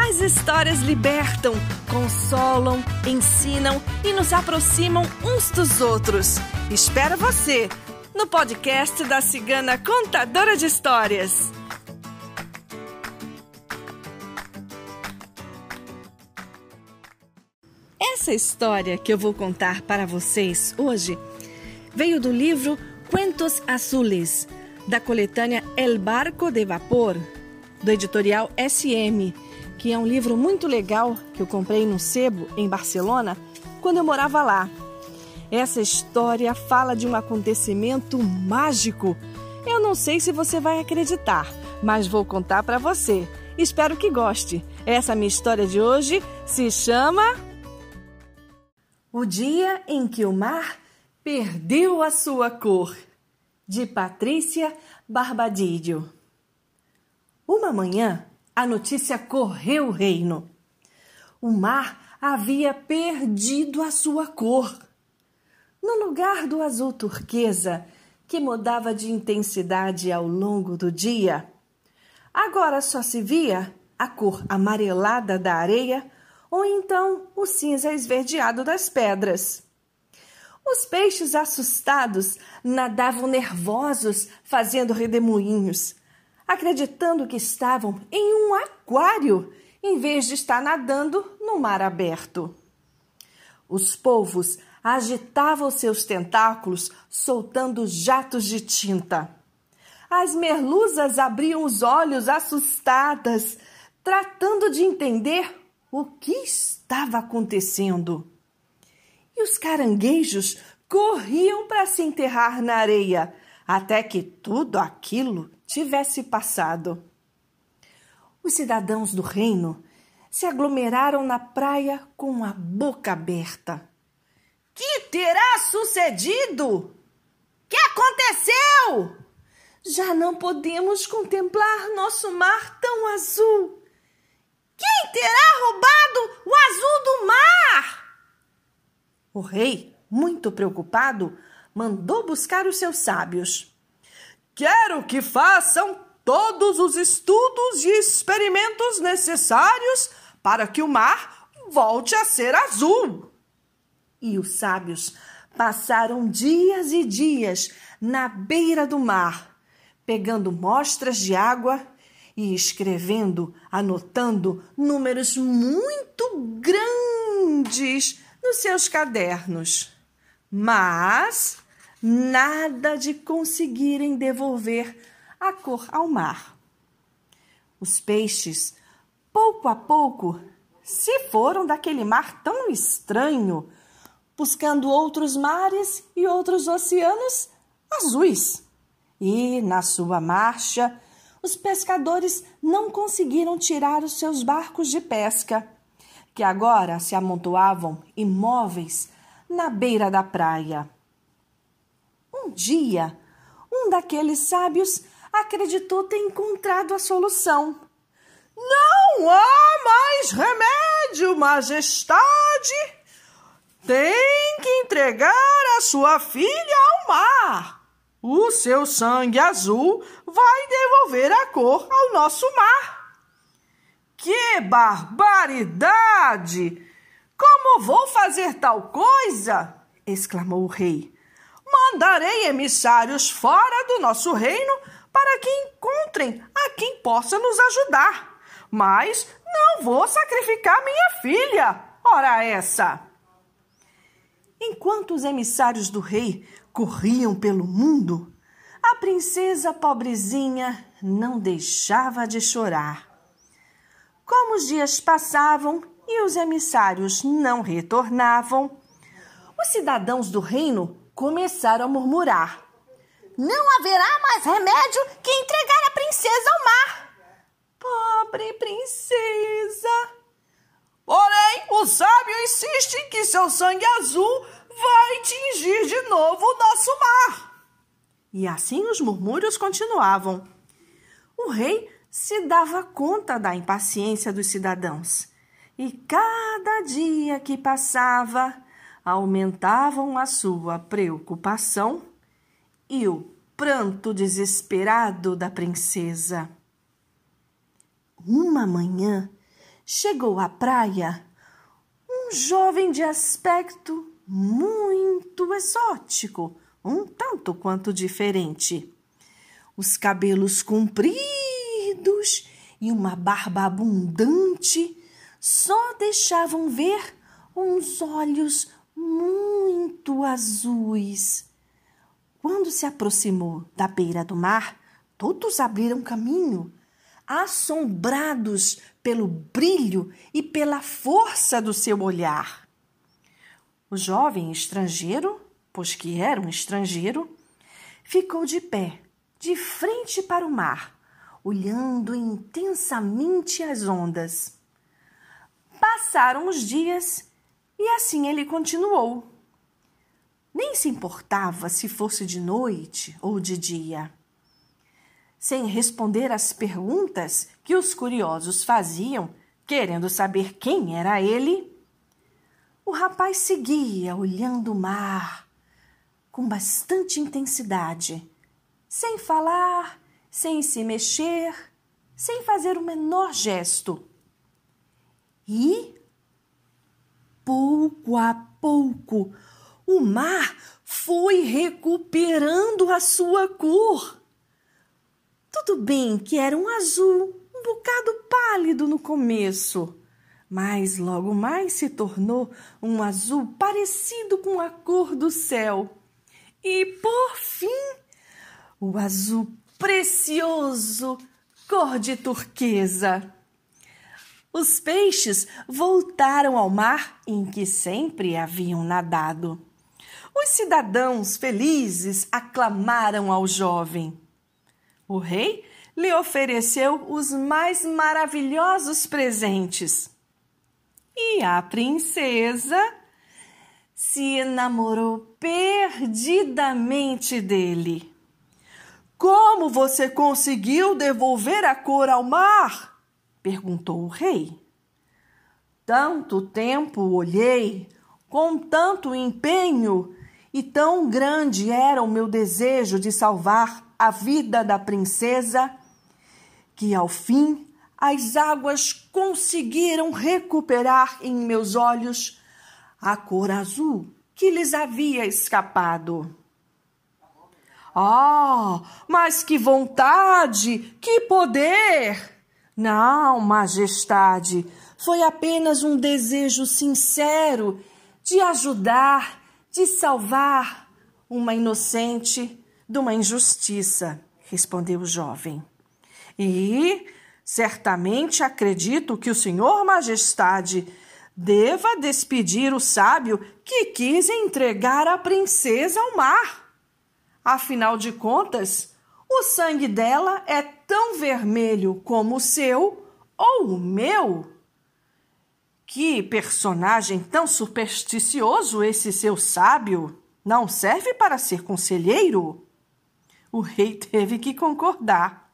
As histórias libertam, consolam, ensinam e nos aproximam uns dos outros. Espero você no podcast da Cigana Contadora de Histórias. Essa história que eu vou contar para vocês hoje veio do livro Cuentos Azules, da coletânea El Barco de Vapor, do editorial SM que é um livro muito legal que eu comprei no sebo em Barcelona quando eu morava lá. Essa história fala de um acontecimento mágico. Eu não sei se você vai acreditar, mas vou contar para você. Espero que goste. Essa minha história de hoje se chama O dia em que o mar perdeu a sua cor, de Patrícia Barbadillo. Uma manhã, a notícia correu o reino. O mar havia perdido a sua cor. No lugar do azul turquesa, que mudava de intensidade ao longo do dia, agora só se via a cor amarelada da areia ou então o cinza esverdeado das pedras. Os peixes assustados nadavam nervosos, fazendo redemoinhos, acreditando que estavam em um aquário em vez de estar nadando no mar aberto. Os polvos agitavam seus tentáculos, soltando jatos de tinta. As merluzas abriam os olhos assustadas, tratando de entender o que estava acontecendo. E os caranguejos corriam para se enterrar na areia, até que tudo aquilo tivesse passado. Os cidadãos do reino se aglomeraram na praia com a boca aberta. Que terá sucedido? Que aconteceu? Já não podemos contemplar nosso mar tão azul. Quem terá roubado o azul do mar? O rei, muito preocupado, mandou buscar os seus sábios. Quero que façam todos os estudos e experimentos necessários para que o mar volte a ser azul. E os sábios passaram dias e dias na beira do mar, pegando mostras de água e escrevendo, anotando números muito grandes nos seus cadernos. Mas nada de conseguirem devolver a cor ao mar. Os peixes, pouco a pouco, se foram daquele mar tão estranho, buscando outros mares e outros oceanos azuis. E, na sua marcha, os pescadores não conseguiram tirar os seus barcos de pesca, que agora se amontoavam imóveis na beira da praia. Um dia, um daqueles sábios acreditou ter encontrado a solução. Não há mais remédio, majestade. Tem que entregar a sua filha ao mar. O seu sangue azul vai devolver a cor ao nosso mar. Que barbaridade! Como vou fazer tal coisa? exclamou o rei. Mandarei emissários fora do nosso reino para que encontrem a quem possa nos ajudar. Mas não vou sacrificar minha filha, ora essa! Enquanto os emissários do rei corriam pelo mundo, a princesa pobrezinha não deixava de chorar. Como os dias passavam e os emissários não retornavam, os cidadãos do reino começaram a murmurar: Não haverá mais remédio que entregar a princesa ao mar. Pobre princesa! Porém, o sábio insiste que seu sangue azul vai tingir de novo o nosso mar. E assim os murmúrios continuavam. O rei se dava conta da impaciência dos cidadãos. E cada dia que passava, aumentavam a sua preocupação e o pranto desesperado da princesa. Uma manhã chegou à praia um jovem de aspecto muito exótico, um tanto quanto diferente. Os cabelos compridos e uma barba abundante só deixavam ver uns olhos muito azuis. Quando se aproximou da beira do mar, todos abriram caminho, assombrados pelo brilho e pela força do seu olhar. O jovem estrangeiro, pois que era um estrangeiro, ficou de pé, de frente para o mar, olhando intensamente as ondas. Passaram os dias e assim ele continuou. Nem se importava se fosse de noite ou de dia. Sem responder às perguntas que os curiosos faziam, querendo saber quem era ele, o rapaz seguia olhando o mar com bastante intensidade, sem falar sem se mexer, sem fazer o menor gesto. E, pouco a pouco, o mar foi recuperando a sua cor. Tudo bem que era um azul um bocado pálido no começo, mas logo mais se tornou um azul parecido com a cor do céu. E por fim, o azul precioso, cor de turquesa. Os peixes voltaram ao mar em que sempre haviam nadado. Os cidadãos felizes aclamaram ao jovem. O rei lhe ofereceu os mais maravilhosos presentes. E a princesa se enamorou perdidamente dele. Como você conseguiu devolver a cor ao mar? Perguntou o rei. Tanto tempo olhei, com tanto empenho, e tão grande era o meu desejo de salvar a vida da princesa, que ao fim as águas conseguiram recuperar em meus olhos a cor azul que lhes havia escapado. Ah, mas que vontade, que poder! Não, majestade, foi apenas um desejo sincero de ajudar, de salvar uma inocente de uma injustiça, respondeu o jovem. E certamente acredito que o senhor majestade deva despedir o sábio que quis entregar a princesa ao mar. Afinal de contas, o sangue dela é tão vermelho como o seu ou o meu. Que personagem tão supersticioso esse seu sábio! Não serve para ser conselheiro? O rei teve que concordar.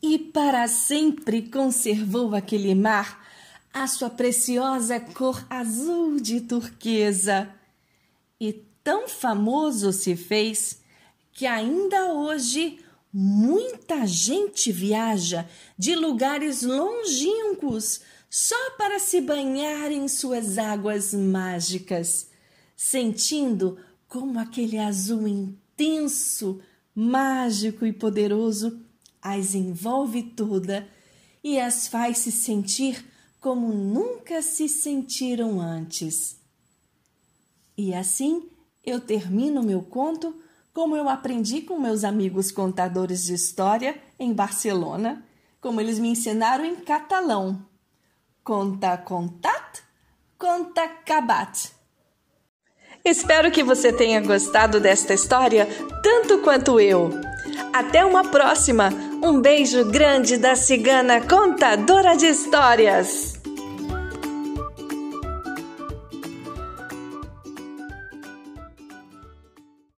E para sempre conservou aquele mar a sua preciosa cor azul de turquesa. E tão famoso se fez que ainda hoje muita gente viaja de lugares longínquos só para se banhar em suas águas mágicas, sentindo como aquele azul intenso, mágico e poderoso as envolve toda e as faz se sentir como nunca se sentiram antes. E assim eu termino meu conto como eu aprendi com meus amigos contadores de história em Barcelona, como eles me ensinaram em catalão. Conta contat, conta cabat. Espero que você tenha gostado desta história tanto quanto eu. Até uma próxima. Um beijo grande da cigana contadora de histórias.